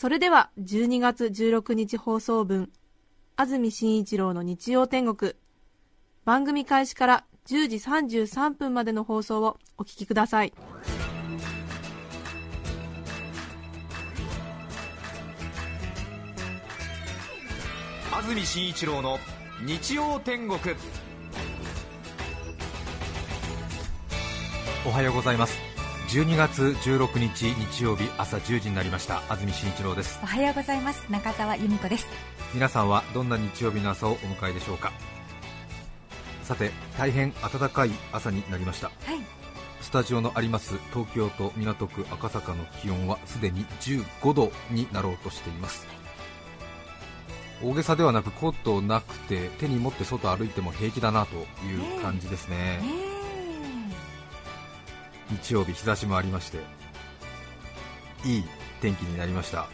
それでは12月16日放送分安住紳一郎の日曜天国。番組開始から10時33分までの放送をお聞きください。安住紳一郎の日曜天国。おはようございます12月16日日曜日朝10時になりました。安住紳一郎です。おはようございます。中澤由美子です。皆さんはどんな日曜日の朝をお迎えでしょうか？さて大変暖かい朝になりました。はい。スタジオのあります東京都港区赤坂の気温はすでに15度になろうとしています。大げさではなくコートなくて手に持って外歩いても平気だなという感じですね。ね日曜日日差しもありましていい天気になりました。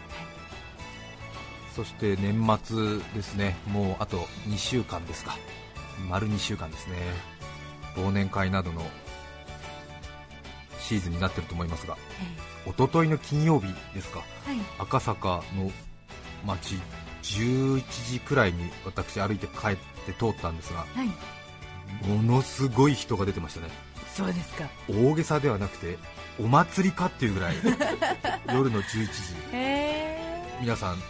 そして年末ですね。もうあと2週間ですか。丸2週間ですね。忘年会などのシーズンになってると思いますが一昨日の金曜日ですか。赤坂の街11時くらいに私歩いて帰って通ったんですがはい。ものすごい人が出てましたねそうですか。大げさではなくてお祭りかっていうぐらい 夜の11時。へえ皆さん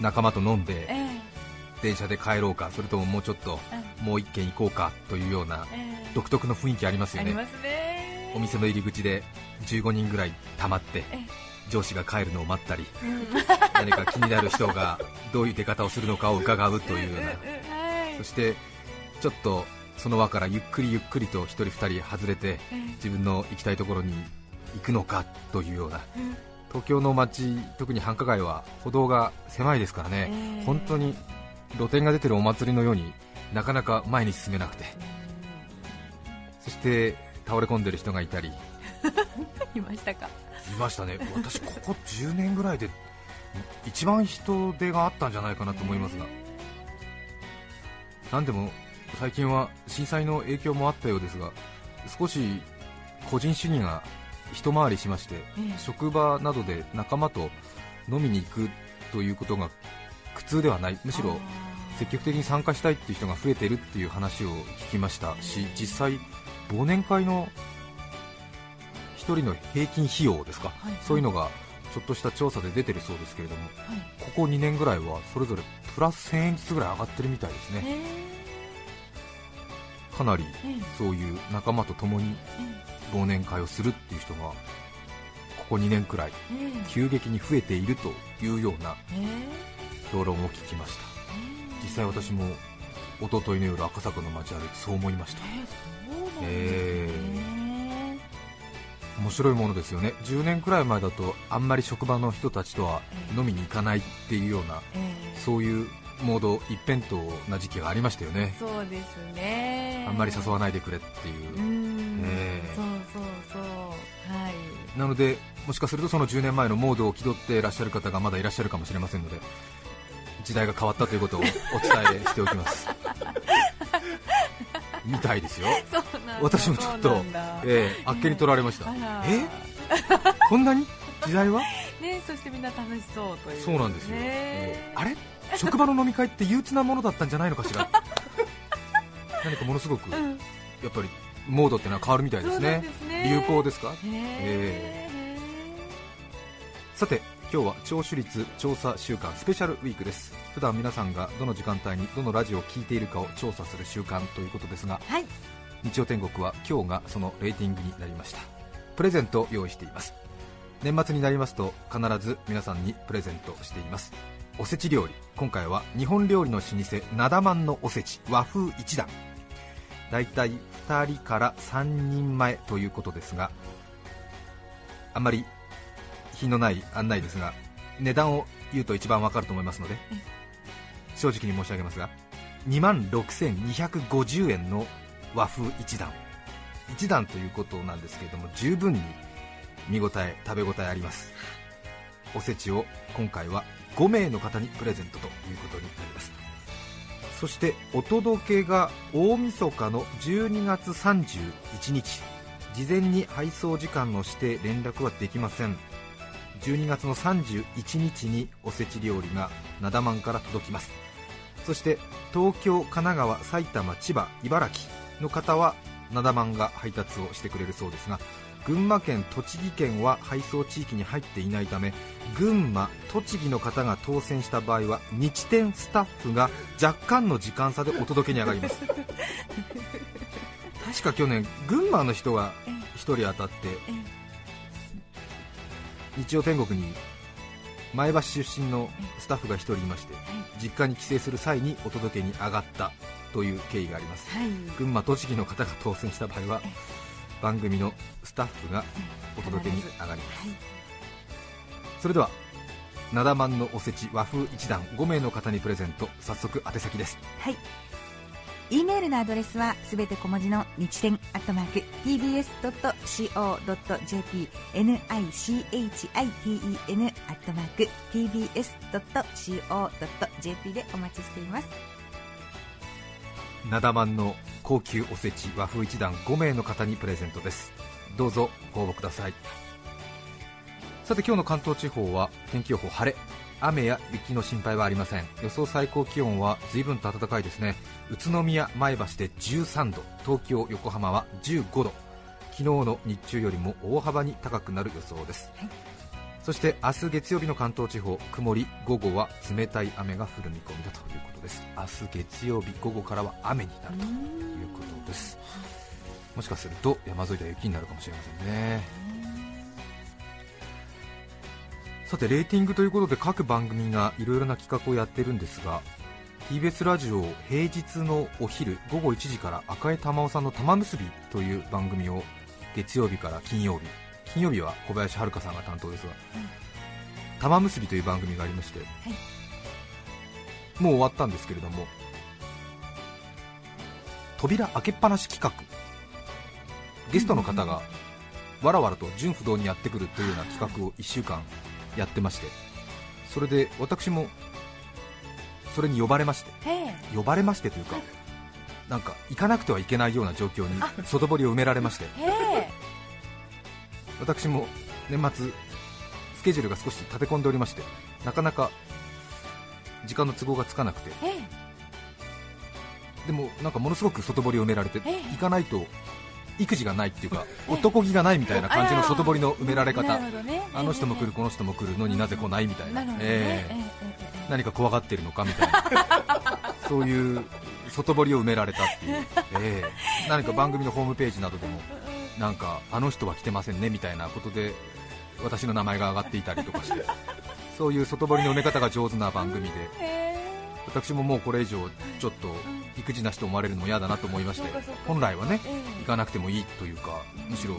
仲間と飲んでえ電車で帰ろうかそれとももうちょっとえもう一軒行こうかというようなええ。独特の雰囲気ありますよね。ありますね。お店の入り口で15人ぐらい溜まってえ上司が帰るのを待ったりえうん。何か気になる人がどういう出方をするのかを伺うというような。はい。そしてちょっとその輪からゆっくりゆっくりと1人2人外れてえ自分の行きたいところに行くのかというような東京の街特に繁華街は歩道が狭いですからね、ええ。本当に露店が出てるお祭りのようになかなか前に進めなくて。そして倒れ込んでる人がいたり。い いましたか。ましたね。私ここ10年ぐらいで一番人出があったんじゃないかなと思いますが。何でも最近は震災の影響もあったようですが少し個人主義が一回りしまして、ええ。職場などで仲間と飲みに行くということが苦痛ではない。むしろ積極的に参加したいっていう人が増えているっていう話を聞きましたし実際忘年会の1人の平均費用ですか、はいそういうのがちょっとした調査で出てるそうですけれどもはい。ここ2年ぐらいはそれぞれプラス1000円ずつぐらい上がってるみたいですね。えかなりええそういう仲間と共にえ忘年会をするっていう人がここ2年くらいええ急激に増えているというようなえ評論を聞きました。実際私も一昨日の夜赤坂の街歩いてそう思いました。えそうなんですえね面白いものですよね。10年くらい前だとあんまり職場の人たちとは飲みに行かないっていうようなええそういうモード一辺倒な時期がありましたよね。そうですね。あんまり誘わないでくれっていう。う、ん。ええ。そうそうそう。はい。なのでもしかするとその10年前のモードを気取っていらっしゃる方がまだいらっしゃるかもしれませんので時代が変わったということをお伝えしておきます。みたいですよ、私もちょっとええあっけに取られました。え？こんなに？時代は？ねそしてみんな楽しそうという。そうなんですよ、ねえ。ーあれ？職場の飲み会って憂鬱なものだったんじゃないのかしら？何かものすごくやうん。っぱりモードってのは変わるみたいですね。ですね。流行ですか？へさて今日は聴取率調査週間スペシャルウィークです。普段皆さんがどの時間帯にどのラジオを聞いているかを調査する週間ということですがーはい。日曜天国は今日がそのレーティングになりました。プレゼントを用意しています。年末になりますと必ず皆さんにプレゼントしていますおせち料理。今回は日本料理の老舗なだまんのおせち和風一段。だいたい2人から3人前ということですがあんまり品のない案内ですが値段を言うと一番わかると思いますので正直に申し上げますが2万6250円の和風一段。一段ということなんですけれども十分に見応え食べ応えあります。おせちを今回は5名の方にプレゼントということになります。そしてお届けが大晦日の12月31日。事前に配送時間の指定連絡はできません。12月の31日におせち料理がなだまんから届きます。そして東京、神奈川、埼玉、千葉、茨城の方はなだまんが配達をしてくれるそうですが群馬県、栃木県は配送地域に入っていないため群馬、栃木の方が当選した場合は日店スタッフが若干の時間差でお届けに上がります。確か去年、群馬の人が1人当たって日曜天国に前橋出身のスタッフが1人いまして実家に帰省する際にお届けに上がったという経緯があります。はい。群馬、栃木の方が当選した場合は番組のスタッフがお届けに上がりますそれではなだまんのおせち和風一段5名の方にプレゼント早速宛先ですはい。e メールのアドレスはすべて小文字の日天アットマーク tbs.co.jp nichiten アットマーク tbs.co.jp でお待ちしています。なだまんの高級おせち和風一段5名の方にプレゼントです。どうぞご応募ください。さて今日の関東地方は天気予報晴れ。雨や雪の心配はありません。予想最高気温は随分と暖かいですね。宇都宮前橋で13度。東京横浜は15度。昨日の日中よりも大幅に高くなる予想です、そして明日月曜日の関東地方曇り午後は冷たい雨が降る見込みだということです。明日月曜日午後からは雨になるということです。もしかすると山沿いでは雪になるかもしれませんね。さてレーティングということで各番組がいろいろな企画をやってるんですが TBS ラジオ平日のお昼午後1時から赤江玉緒さんの玉結びという番組を月曜日から金曜日金曜日は小林遥さんが担当ですが、玉結びという番組がありまして、もう終わったんですけれども扉開けっぱなし企画ゲストの方がわらわらと純不動にやってくるというような企画を1週間やってましてそれで私もそれに呼ばれまして呼ばれましてというかなんか行かなくてはいけないような状況に外堀を埋められまして私も年末スケジュールが少し立て込んでおりましてなかなか時間の都合がつかなくて。へえ。でもなんかものすごく外堀を埋められてええ。行かないと育児がないっていうか 男気がないみたいな感じの外堀の埋められな方あの人も来るこの人も来るのになぜ来ないみたいな。ええええええ。何か怖がってるのかみたいな。そういう外堀を埋められたっていう、ええ。何か番組のホームページなどでもなんかあの人は来てませんねみたいなことで私の名前が上がっていたりとかして そういう外堀の埋め方が上手な番組で私ももうこれ以上ちょっと育児なしと思われるのも嫌だなと思いまして本来はねええ行かなくてもいいというかむしろ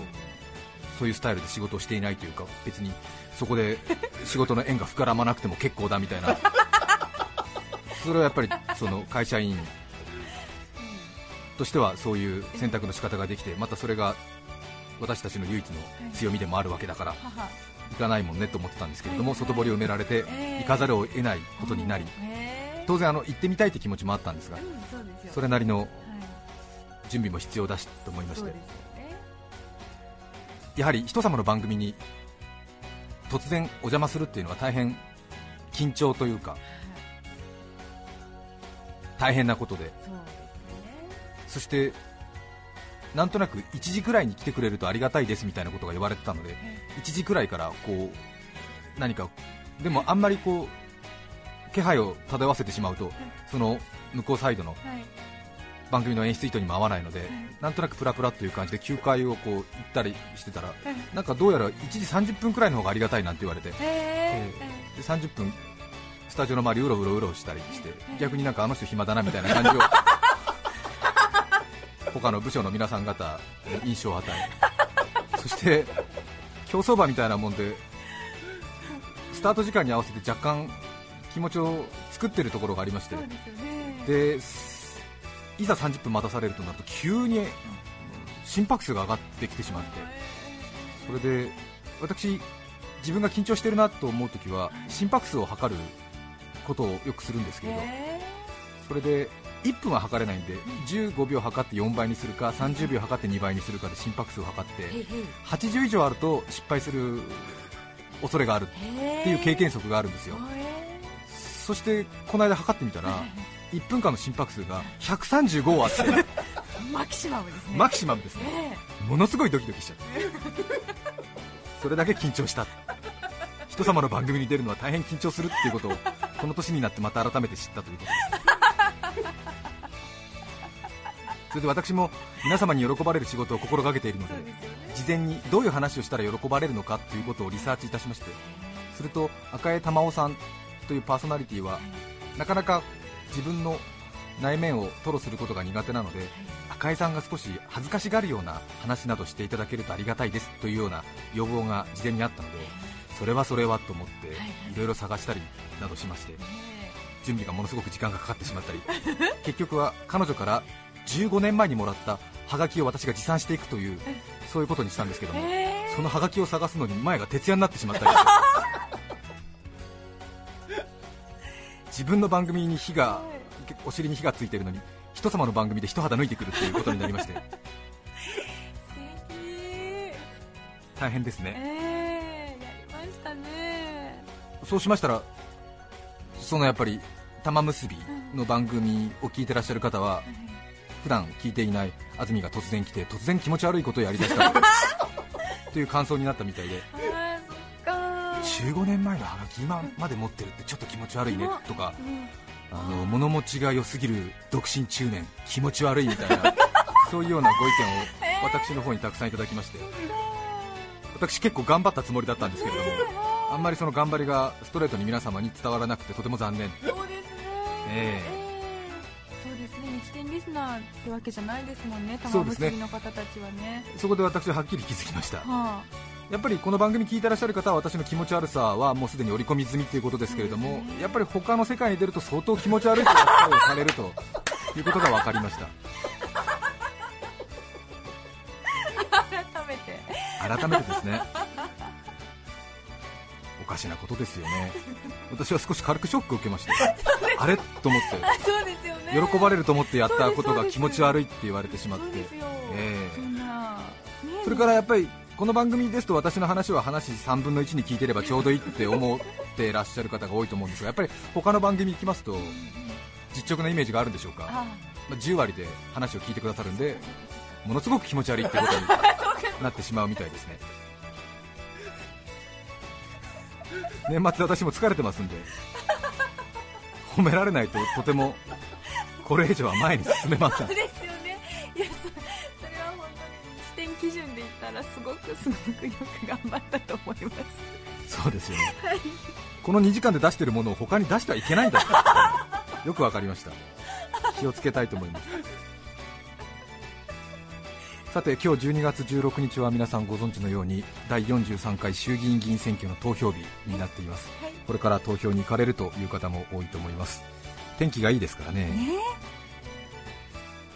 そういうスタイルで仕事をしていないというか別にそこで仕事の縁が膨らまなくても結構だみたいな。それはやっぱりその会社員としてはそういう選択の仕方ができてまたそれが私たちの唯一の強みでもあるわけだから母。行かないもんねと思ってたんですけれども外堀を埋められてええ。行かざるを得ないことになり当然あの行ってみたいって気持ちもあったんですがうんそれなりのはい。準備も必要だしと思いまして。やはり人様の番組に突然お邪魔するっていうのは大変緊張というか大変なことで。そしてなんとなく1時くらいに来てくれるとありがたいですみたいなことが言われてたので1時くらいからこう何かでもあんまりこう気配を漂わせてしまうとその向こうサイドのはい。番組の演出意図にも合わないのでなんとなくプラプラという感じで休会をこう行ったりしてたらなんかどうやら1時30分くらいの方がありがたいなんて言われてへえで30分スタジオの周りうろうろうろしたりして逆になんかあの人暇だなみたいな感じを 他の部署の皆さん方に印象を与えそして競走馬みたいなもんでスタート時間に合わせて若干気持ちを作ってるところがありましてでいざ30分待たされるとなると急に心拍数が上がってきてしまってそれで私自分が緊張してるなと思うときは心拍数を測ることをよくするんですけれどえそれで1分は測れないんで15秒測って4倍にするか30秒測って2倍にするかで心拍数を測ってーへいへい。80以上あると失敗する恐れがあるっていう経験則があるんですよ。そしてこの間測ってみたら1分間の心拍数が135あって マキシマムですね。マキシマムですね。ねものすごいドキドキしちゃって。それだけ緊張した。人様の番組に出るのは大変緊張するっていうことをこの年になってまた改めて知ったということそれで私も皆様に喜ばれる仕事を心がけているので事前にどういう話をしたら喜ばれるのかということをリサーチいたしましてすると赤江玉緒さんというパーソナリティはなかなか自分の内面を吐露することが苦手なので赤江さんが少し恥ずかしがるような話などしていただけるとありがたいですというような要望が事前にあったのでそれはそれはと思っていろいろ探したりなどしまして準備がものすごく時間がかかってしまったり結局は彼女から15年前にもらったハガキを私が持参していくというそういうことにしたんですけどもそのハガキを探すのに前が徹夜になってしまったり自分の番組に火がお尻に火がついているのに人様の番組で一肌脱いでくるということになりまして。大変ですね。えー、やりましたね。そうしましたらそのやっぱり玉結びの番組を聞いてらっしゃる方は普段聞いていない安住が突然来て突然気持ち悪いことをやりだした。という感想になったみたいで。あーそっか。15年前のハガキ今まで持ってるってちょっと気持ち悪いねとか。あの物持ちが良すぎる独身中年気持ち悪いみたいなそういうようなご意見を私の方にたくさんいただきまして。私結構頑張ったつもりだったんですけれどもあんまりその頑張りがストレートに皆様に伝わらなくてとても残念。そうですね。えそうですね日天リスナーってわけじゃないですもんね玉結びの方たちはね。そこで私ははっきり気づきました。はやっぱりこの番組聞いてらっしゃる方は私の気持ち悪さはもうすでに織り込み済みということですけれどもやっぱり他の世界に出ると相当気持ち悪いという扱いをされるということが分かりました。あ 改めて。改めてですね。おかしなことですよね。私は少し軽くショックを受けまして あれ？と思っそうですよね。て喜ばれると思ってやったことが気持ち悪いって言われてしまって。ええ。それからやっぱりこの番組ですと私の話は話3分の1に聞いてればちょうどいいって思ってらっしゃる方が多いと思うんですがやっぱり他の番組行きますと実直なイメージがあるんでしょうか、あまあ、10割で話を聞いてくださるんでものすごく気持ち悪いってことに なってしまうみたいですね年末私も疲れてますんで褒められないととてもこれ以上は前に進めません。そうですよね。いやそそれは本当に視点基準で言ったらすごくすごくよく頑張ったと思います。そうですよね、この2時間で出してるものを他に出してはいけないんだよくわかりました。気をつけたいと思いますさて今日12月16日は皆さんご存知のように第43回衆議院議員選挙の投票日になっています、はいこれから投票に行かれるという方も多いと思います。天気がいいですからね。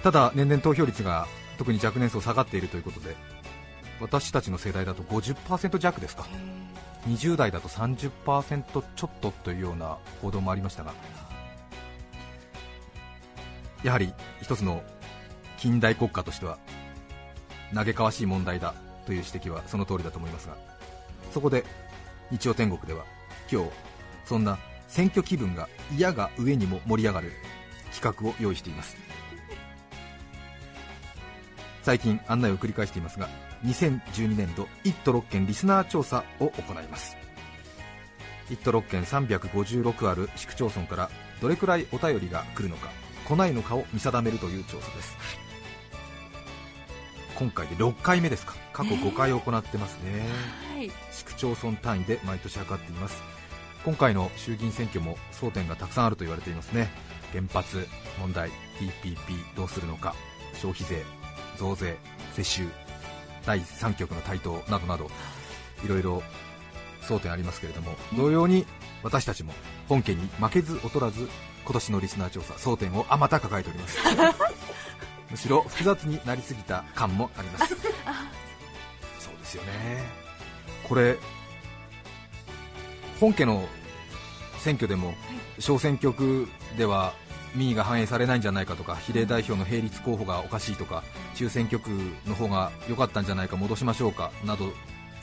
ただ年々投票率が特に若年層下がっているということで私たちの世代だと50%弱ですか。20代だと30%ちょっとというような報道もありましたがやはり一つの近代国家としては嘆かわしい問題だという指摘はその通りだと思いますがそこで日曜天国では今日そんな選挙気分が嫌が上にも盛り上がる企画を用意しています。最近案内を繰り返していますが2012年度1都6県リスナー調査を行います。1都6県356ある市区町村からどれくらいお便りが来るのか来ないのかを見定めるという調査です。今回で6回目ですか。過去5回行ってますね、はい。市区町村単位で毎年測っています。今回の衆議院選挙も争点がたくさんあると言われていますね。原発問題 TPP どうするのか。消費税増税世襲第3局の台頭などなどいろいろ争点ありますけれども同様に私たちも本家に負けず劣らず今年のリスナー調査争点をあまた抱えております むしろ複雑になりすぎた感もあります。そうですよね。これ本家の選挙でも小選挙区では民意が反映されないんじゃないかとか比例代表の並立候補がおかしいとか中選挙区の方が良かったんじゃないか戻しましょうかなど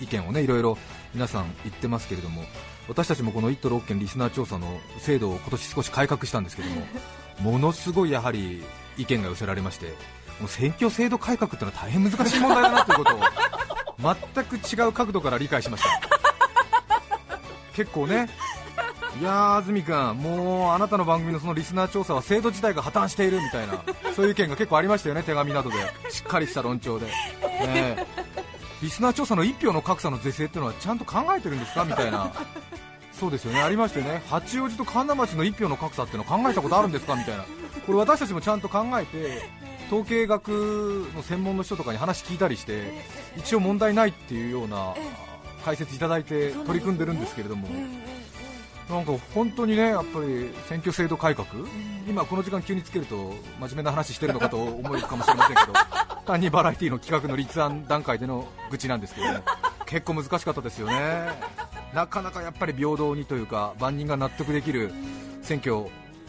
意見をねいろいろ皆さん言ってますけれども私たちもこの1都6県リスナー調査の制度を今年少し改革したんですけども ものすごいやはり意見が寄せられましてもう選挙制度改革ってのは大変難しい問題だなということを全く違う角度から理解しました。結構ねいやー安住君、もうあなたの番組のそのリスナー調査は制度自体が破綻しているみたいなそういう意見が結構ありましたよね、手紙などで。しっかりした論調で、ねリスナー調査の1票の格差の是正っていうのはちゃんと考えてるんですかみたいな、そうですよね、ありましてね、八王子と神田町の1票の格差っていうのを考えたことあるんですかみたいな、これ私たちもちゃんと考えて、統計学の専門の人とかに話聞いたりして、一応問題ないっていうような解説いただいて取り組んでるんですけれども。なんか本当にね、やっぱり選挙制度改革、今この時間急につけると真面目な話してるのかと思うかもしれませんけど、単にバラエティの企画の立案段階での愚痴なんですけどね、結構難しかったですよね、なかなかやっぱり平等にというか、万人が納得できる選挙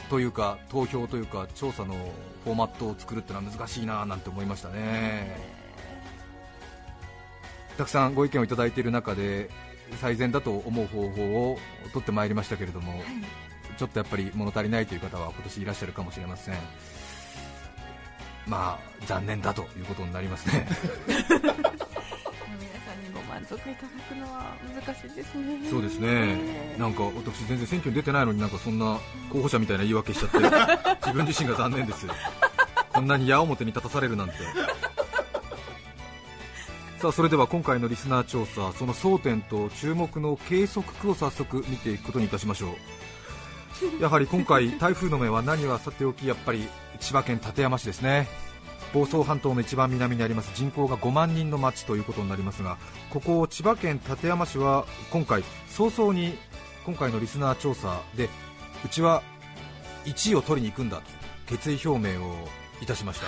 というか、投票というか、調査のフォーマットを作るってのは難しいななんて思いましたね。たくさんご意見をいただいている中で最善だと思う方法を取ってまいりましたけれども、ちょっとやっぱり物足りないという方は今年いらっしゃるかもしれません、まあ残念だということになりますね。満足いただくのは難しいですねそうですね、なんか私、全然選挙に出てないのになんかそんな候補者みたいな言い訳しちゃって、自分自身が残念です、こんなに矢面に立たされるなんて。さあそれでは今回のリスナー調査、その争点と注目の計測区を早速見ていくことにいたしましょう。やはり今回、台風の目は何はさておき、やっぱり千葉県館山市ですね。房総半島の一番南にあります人口が5万人の町ということになりますがここ千葉県館山市は今回早々に今回のリスナー調査でうちは1位を取りに行くんだと決意表明をいたしました、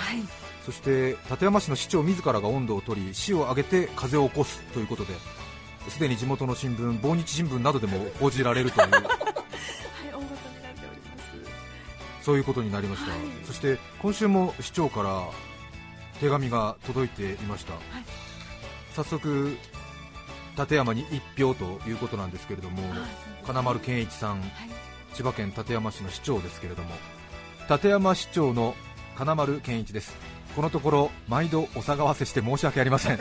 そして館山市の市長自らが温度を取り市を挙げて風を起こすということですでに地元の新聞防日新聞などでも報じられるという。はい大ごとになっております。そういうことになりました、そして今週も市長から手紙が届いていました、早速、館山に1票ということなんですけれども、金丸健一さん、千葉県館山市の市長ですけれども、館山市長の金丸健一です、このところ毎度お騒がせして申し訳ありません。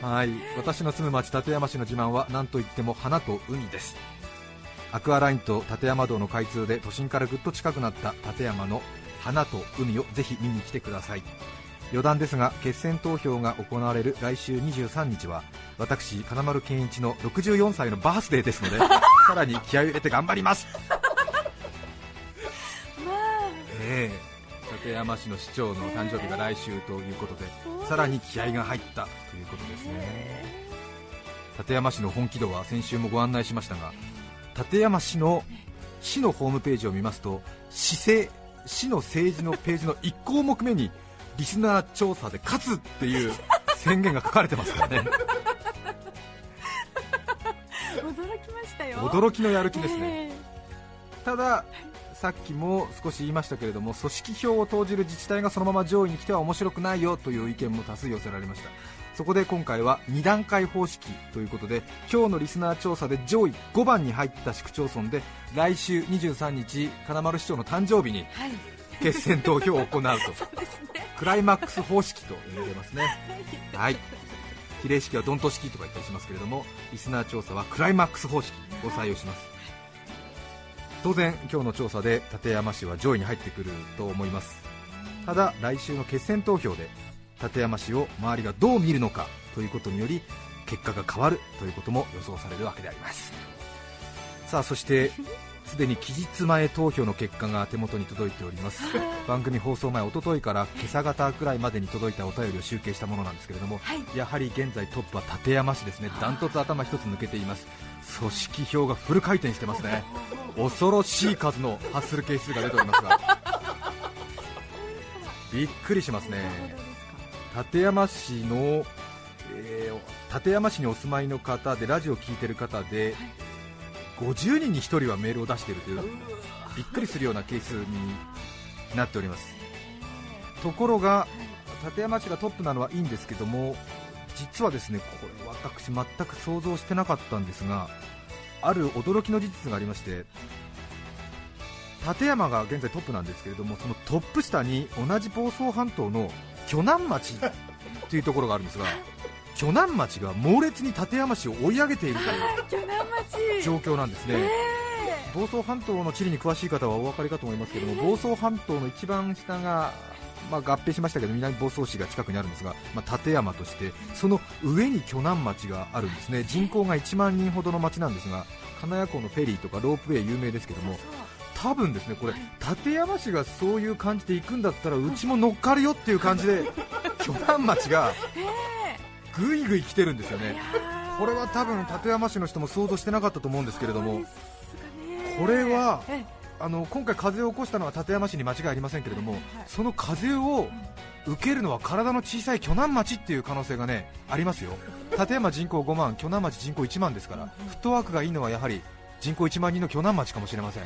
はい。私の住む町館山市の自慢は何といっても花と海です。アクアラインと立山道の開通で都心からぐっと近くなった立山の花と海をぜひ見に来てください。余談ですが決選投票が行われる来週23日は私金丸健一の64歳のバースデーですので さらに気合を入れて頑張ります。ええ。立山市の市長の誕生日が来週ということでさらに気合が入ったということですね。立山市の本気度は先週もご案内しましたが立山市の市のホームページを見ますと市政市の政治のページの1項目目にリスナー調査で勝つっていう宣言が書かれてますからね。驚きましたよ。驚きのやる気ですね、え。たださっきも少し言いましたけれども組織票を投じる自治体がそのまま上位に来ては面白くないよという意見も多数寄せられましたそこで今回は2段階方式ということで今日のリスナー調査で上位5番に入った市区町村で来週23日金丸市長の誕生日に決選投票を行うと。クライマックス方式と呼んでますね。はい。比例式はドント式とか言ったりしますけれどもリスナー調査はクライマックス方式を採用します。当然今日の調査で館山市は上位に入ってくると思います。ただ来週の決選投票で館山市を周りがどう見るのかということにより結果が変わるということも予想されるわけであります。さあそしてすでに期日前投票の結果が手元に届いております。番組放送前一昨日から今朝方くらいまでに届いたお便りを集計したものなんですけれども、はい。やはり現在トップは館山市ですね。ダントツ頭一つ抜けています。組織票がフル回転してますね。恐ろしい数のハッスル係数が出ておりますが。びっくりしますね館山市の、えー館山市にお住まいの方でラジオを聞いてる方で、50人に1人はメールを出しているというびっくりするようなケースになっております。ところが館山市がトップなのはいいんですけども実はですねこれ私全く想像してなかったんですがある驚きの事実がありまして館山が現在トップなんですけれどもそのトップ下に同じ房総半島の鋸南町というところがあるんですが 鋸南町が猛烈に館山市を追い上げているという状況なんですね、房総半島の地理に詳しい方はお分かりかと思いますけども、房総半島の一番下が、まあ、合併しましたけど南房総市が近くにあるんですが、まあ、立山としてその上に鋸南町があるんですね。人口が1万人ほどの町なんですが金谷港のフェリーとかロープウェイ有名ですけども多分ですねこれ立山市がそういう感じで行くんだったらうちも乗っかるよっていう感じで 鋸南町がぐいぐい来てるんですよね。これは多分立山市の人も想像してなかったと思うんですけれどもこれはえあの今回風を起こしたのは立山市に間違いありませんけれども、その風を受けるのは体の小さい鋸南町っていう可能性がねありますよ。立山人口5万鋸南町人口1万ですからフットワークがいいのはやはり人口1万人の鋸南町かもしれません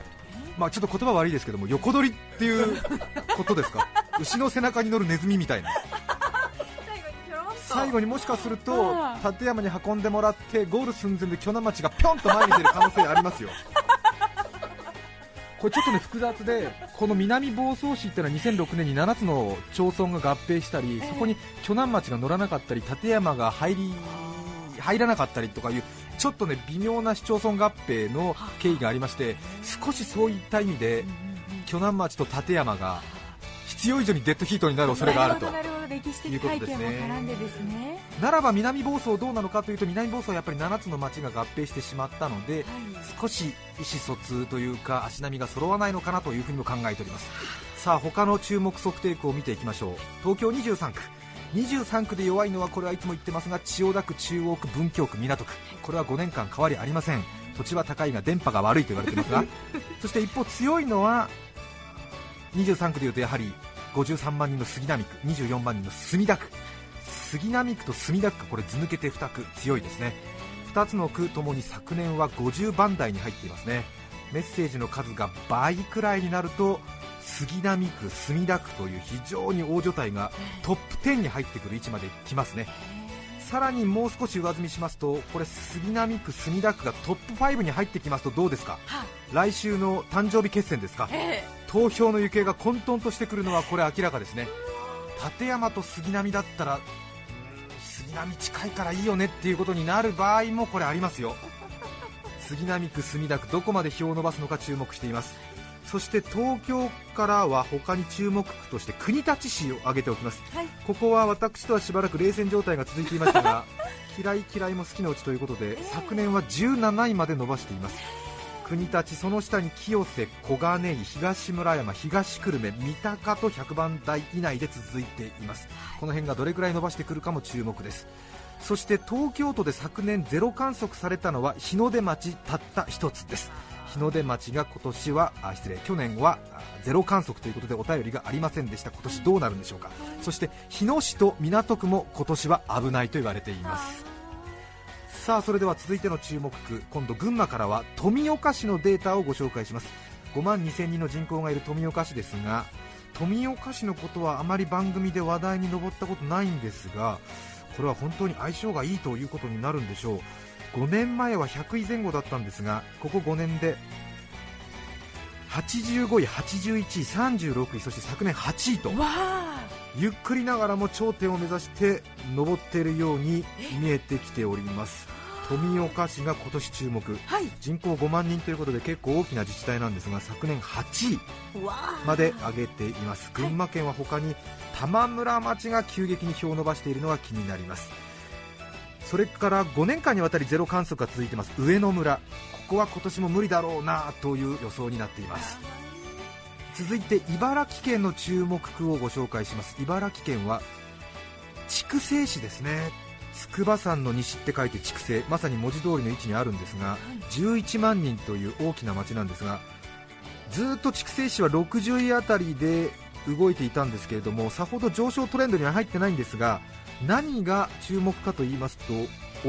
まあちょっと言葉悪いですけども横取りっていうことですか？牛の背中に乗るネズミみたいな。最後にもしかするとあ立山に運んでもらってゴール寸前で鋸南町がぴょんと前に出る可能性ありますよ。これちょっとね複雑でこの南房総市っていうのは2006年に7つの町村が合併したり、そこに鋸南町が乗らなかったり立山が入り入らなかったりとかいうちょっとね微妙な市町村合併の経緯がありまして少しそういった意味で鋸南町と立山が必要以上にデッドヒートになる恐れがあるという的ことですね。ならば南房総どうなのかというと南房総はやっぱり7つの町が合併してしまったので少し意思疎通というか足並みが揃わないのかなというふうにも考えております。さあ他の注目測定区を見ていきましょう。東京23区23区で弱いのはこれはいつも言ってますが千代田区中央区文京区港区。これは5年間変わりありません。土地は高いが電波が悪いと言われていますが。そして一方強いのは23区でいうとやはり53万人の杉並区24万人の墨田区。杉並区と墨田区これ図抜けて2区強いですね。2つの区ともに昨年は50番台に入っていますね。メッセージの数が倍くらいになると杉並区、墨田区という非常に大所帯がトップ10に入ってくる位置まで来ますね。さらにもう少し上積みしますとこれ杉並区、墨田区がトップ5に入ってきますとどうですか？は来週の誕生日決戦ですか？え。投票の行方が混沌としてくるのはこれ明らかですね。立山と杉並だったら杉並近いからいいよねっていうことになる場合もこれありますよ。杉並区、墨田区どこまで票を伸ばすのか注目していますそして東京からは他に注目区として国立市を挙げておきます、はい。ここは私とはしばらく冷戦状態が続いていましたが嫌い嫌いも好きなうちということで、昨年は17位まで伸ばしています。国立その下に清瀬、小金井、東村山、東久留米、三鷹と100番台以内で続いています。この辺がどれくらい伸ばしてくるかも注目です。そして東京都で昨年ゼロ観測されたのは日の出町たった一つです日の出町が今年はあ失礼去年はゼロ観測ということでお便りがありませんでした。今年どうなるんでしょうか。そして日野市と港区も今年は危ないと言われています。さあそれでは続いての注目区。今度群馬からは富岡市のデータをご紹介します。5万2000人の人口がいる富岡市ですが富岡市のことはあまり番組で話題に上ったことないんですがこれは本当に相性がいいということになるんでしょう。5年前は100位前後だったんですがここ5年で85位、81位、36位そして昨年8位と。ゆっくりながらも頂点を目指して登っているように見えてきております。富岡市が今年注目。はい。人口5万人ということで結構大きな自治体なんですが昨年8位まで上げています。群馬県は他に玉村町が急激に票を伸ばしているのが気になりますそれから5年間にわたりゼロ観測が続いています。上野村。ここは今年も無理だろうなという予想になっています。続いて茨城県の注目区をご紹介します。茨城県は筑西市ですね。筑波山の西って書いて筑西。まさに文字通りの位置にあるんですが11万人という大きな町なんですがずっと筑西市は60位あたりで動いていたんですけれどもさほど上昇トレンドには入ってないんですが何が注目かと言いますと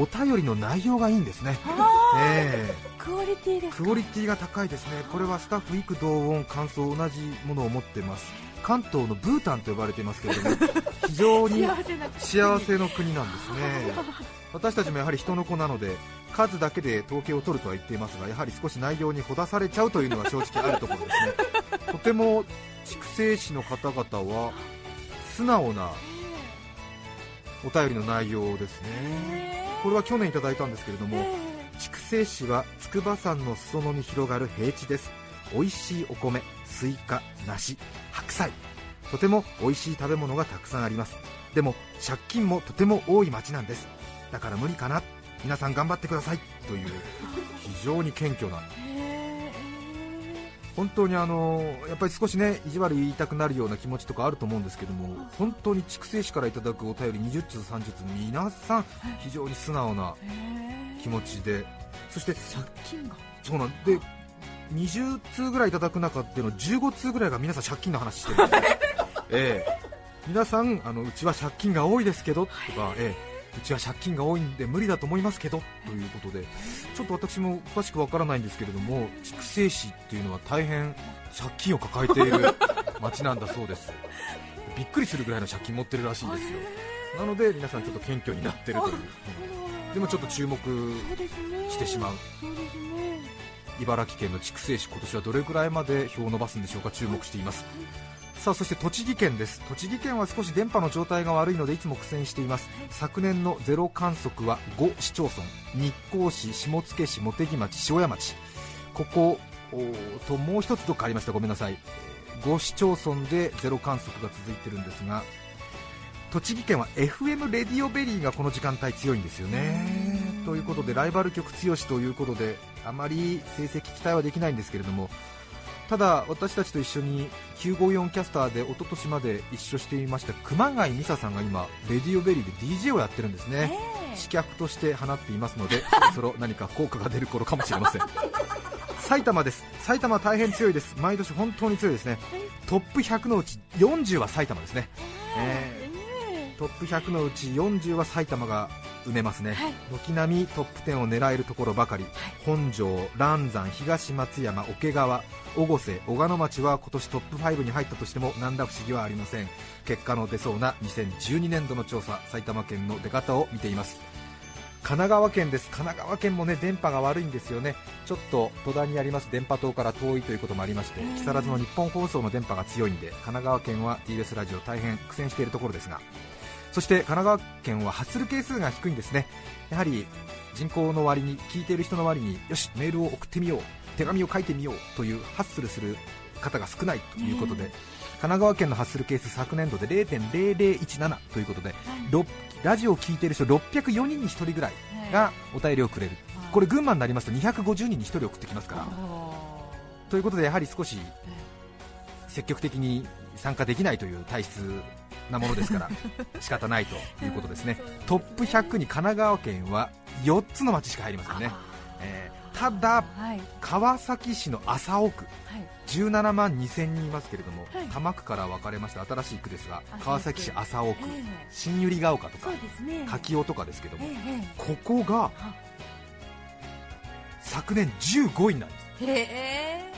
お便りの内容がいいんですね、ええ。クオリティですクオリティが高いですね、これはスタッフ幾同音、感想同じものを持っています、関東のブータンと呼ばれていますけれども、非常に幸せな幸せの国なんですね、私たちもやはり人の子なので、数だけで統計を取るとは言っていますが、やはり少し内容にほだされちゃうというのが正直あるところですね、とても筑西市の方々は素直なお便りの内容ですね。これは去年いただいたんですけれども、筑西市は筑波山の裾野に広がる平地です。美味しいお米スイカ梨白菜。とても美味しい食べ物がたくさんあります。でも借金もとても多い町なんです。だから無理かな。皆さん頑張ってください。という非常に謙虚な本当にあのやっぱり少しね意地悪言いたくなるような気持ちとかあると思うんですけども本当に筑西市からいただくお便り20通30通皆さん非常に素直な気持ちでそして借金が。そうなんで20通ぐらいいただく中での15通ぐらいが皆さん借金の話してるんで ええ。皆さんあのうちは借金が多いですけどとか、ええうちは借金が多いんで無理だと思いますけどということでちょっと私も詳しくわからないんですけれども筑西市っていうのは大変借金を抱えている 町なんだそうです。びっくりするぐらいの借金持ってるらしいんですよ。なので皆さんちょっと謙虚になってるという、うんでもちょっと注目してしまう。茨城県の筑西市今年はどれくらいまで票を伸ばすんでしょうか注目していますさあそして栃木県です。栃木県は少し電波の状態が悪いのでいつも苦戦しています。昨年のゼロ観測は5市町村日光市下野市茂木町塩谷町。ここともう一つどっかありました。ごめんなさい。5市町村でゼロ観測が続いてるんですが栃木県は FM RADIO BERRY がこの時間帯強いんですよね。ということでライバル局強しということであまり成績期待はできないんですけれどもただ私たちと一緒に954キャスターで一昨年まで一緒していました熊谷美沙さんが今 RADIO BERRY で DJ をやってるんですね、刺客として放っていますので そろそろ何か効果が出る頃かもしれません。埼玉です。埼玉は大変強いです。毎年本当に強いですね。トップ100のうち40は埼玉ですね、えートップ100のうち40は埼玉が埋めますね、軒並みトップ10を狙えるところばかり、本庄、蘭山、東松山、桶川、越生、小鹿野町は今年トップ5に入ったとしても何ら不思議はありません。結果の出そうな2012年度の調査埼玉県の出方を見ています。神奈川県です。神奈川県もね電波が悪いんですよね。ちょっと戸田にあります電波塔から遠いということもありまして木更津の日本放送の電波が強いんで神奈川県は TBS ラジオ大変苦戦しているところですがそして神奈川県は発する係数が低いんですね。やはり人口の割に聞いている人の割によしメールを送ってみよう手紙を書いてみようというハッスルする方が少ないということで、神奈川県のハッスル係数昨年度で0.0017ということで、ろラジオを聞いている人604人に1人ぐらいがお便りをくれる、これ群馬になりますと250人に1人送ってきますから、ということでやはり少し積極的に参加できないという体質なものですから 仕方ないということですね。トップ100に神奈川県は4つの町しか入りませんね、えーただはい。川崎市の麻生区はい。17万2000人いますけれども、はい。多摩区から分かれました新しい区ですがあ川崎市麻生区ええ。新百合ヶ丘とかね。柿尾とかですけどもええここが昨年15位なんです。ええへえ。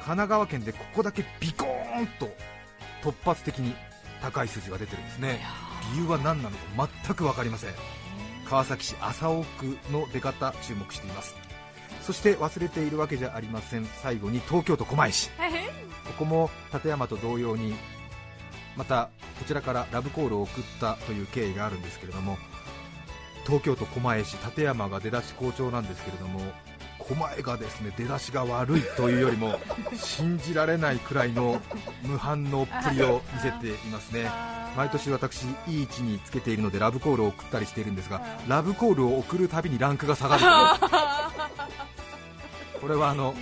神奈川県でここだけビコーンと突発的に高い数字が出てるんですね。理由は何なのか全く分かりません。川崎市麻生区の出方注目しています。そして忘れているわけじゃありません。最後に東京都狛江市。ここも立山と同様にまたこちらからラブコールを送ったという経緯があるん。ですけれども東京都狛江市立山が出だし好調なんですけれども狛江がですね出だしが悪いというよりも信じられないくらいの無反応っぷりを見せていますね。あ毎年私いい位置につけているのでラブコールを送ったりしているんですがラブコールを送るたびにランクが下がる これはあの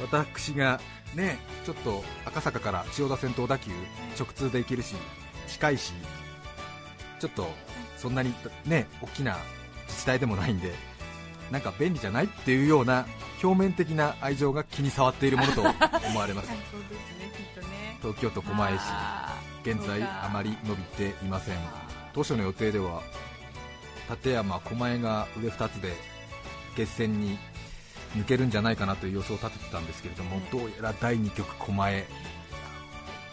私がねちょっと赤坂から千代田線と小田急直通で行けるし近いしちょっとそんなにね大きな自治体でもないんでなんか便利じゃないっていうような表面的な愛情が気に障っているものと思われます。ねね。東京都狛江市。現在あまり伸びていません。当初の予定では立山狛江が上2つで決戦に抜けるんじゃないかなという予想を立ててたんですけれども、どうやら第2局狛江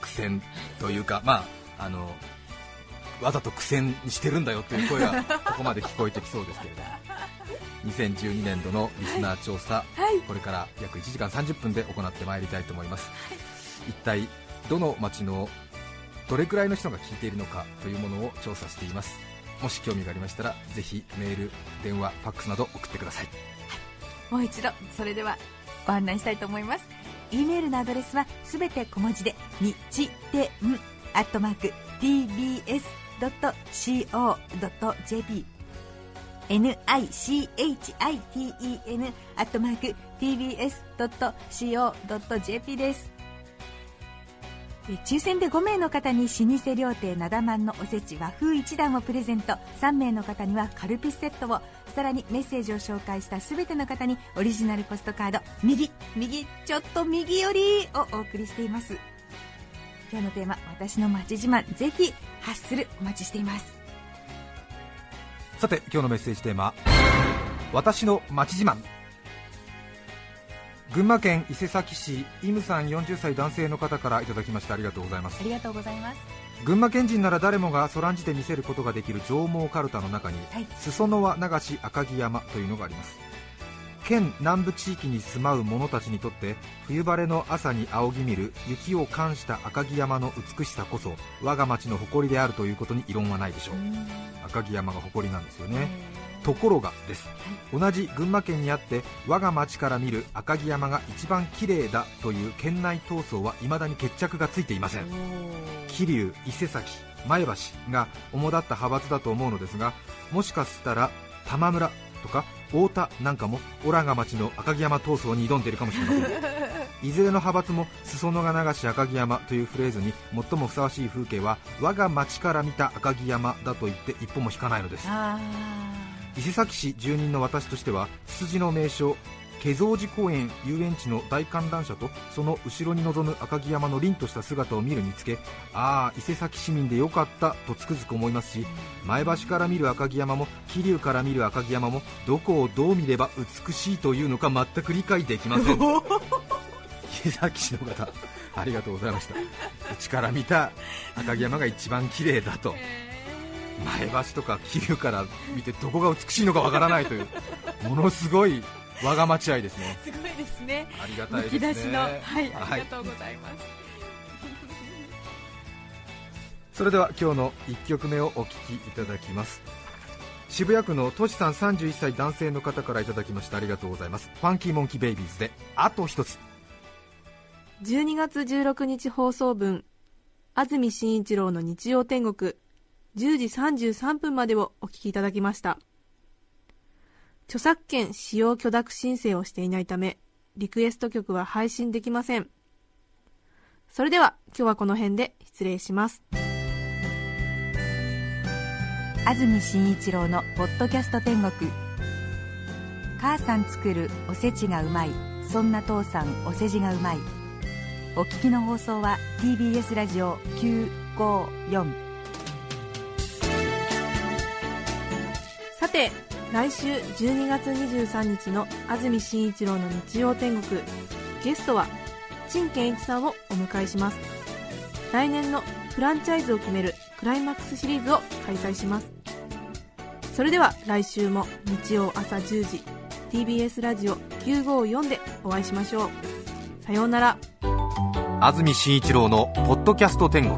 苦戦というかまああのわざと苦戦にしてるんだよという声がここまで聞こえてきそうですけれども2012年度のリスナー調査、これから約1時間30分で行ってまいりたいと思います、一体どの町のどれくらいの人が聞いているのかというものを調査しています。もし興味がありましたらぜひメール電話ファックスなど送ってください。もう一度それではご案内したいと思います。e メールのアドレスはすべて小文字で日天アットマーク tbs.co.jp nichiten アットマーク tbs.co.jp です。抽選で5名の方に老舗料亭なだまんのおせち和風一段をプレゼント。3名の方にはカルピスセットをさらにメッセージを紹介した全ての方にオリジナルポストカード。右右ちょっと右寄りをお送りしています。今日のテーマ私の町自慢ぜひ発するお待ちしています。さて今日のメッセージテーマ私の町自慢。群馬県伊勢崎市イムさん40歳男性の方からいただきましてありがとうございます。ありがとうございます群馬県人なら誰もがそらんじて見せることができる上毛かるたの中に、はい裾野は流し赤城山というのがあります。県南部地域に住まう者たちにとって冬晴れの朝に仰ぎ見る雪を冠した赤城山の美しさこそ我が町の誇りであるということに異論はないでしょう。赤城山が誇りなんですよね。ところがです、同じ群馬県にあって我が町から見る赤城山が一番綺麗だという県内闘争は未だに決着がついていません。桐生伊勢崎前橋が主だった派閥だと思うのですがもしかしたら玉村とか太田なんかもオラが町の赤城山闘争に挑んでいるかもしれません。いずれの派閥も裾野が流し赤城山というフレーズに最もふさわしい風景は我が町から見た赤城山だと言って一歩も引かないのです。あ伊勢崎市住人の私としてはツツジの名所化蔵寺公園遊園地の大観覧車とその後ろに望む赤城山の凛とした姿を見るにつけああ伊勢崎市民でよかったとつくづく思いますし前橋から見る赤城山も桐生から見る赤城山もどこをどう見れば美しいというのか全く理解できません。伊勢崎市の方ありがとうございました。うちから見た赤城山が一番綺麗だと。前橋とか桐生から見てどこが美しいのかわからないというものすごい我が町愛ですね。すごいですね。ありがたいむですね。き出しの。はいあはい。りがとうございます。それでは今日の1曲目をお聴きいただきます。渋谷区のとしさん31歳男性の方からいただきました。ありがとうございます。ファンキーモンキーベイビーズであと一つ。12月16日放送分安住紳一郎の日曜天国10時33分までをお聞きいただきました著作権使用許諾申請をしていないためリクエスト曲は配信できません。それでは今日はこの辺で失礼します。安住紳一郎の「ポッドキャスト天国」母さん作るおせちがうまい。そんな父さんお世辞がうまい。お聞きの放送は TBS ラジオ954さて来週12月23日の安住紳一郎の日曜天国。ゲストは陳健一さんをお迎えします。来年のフランチャイズを決めるクライマックスシリーズを開催します。それでは来週も日曜朝10時 TBS ラジオ954でお会いしましょう。さようなら。安住紳一郎の「ポッドキャスト天国」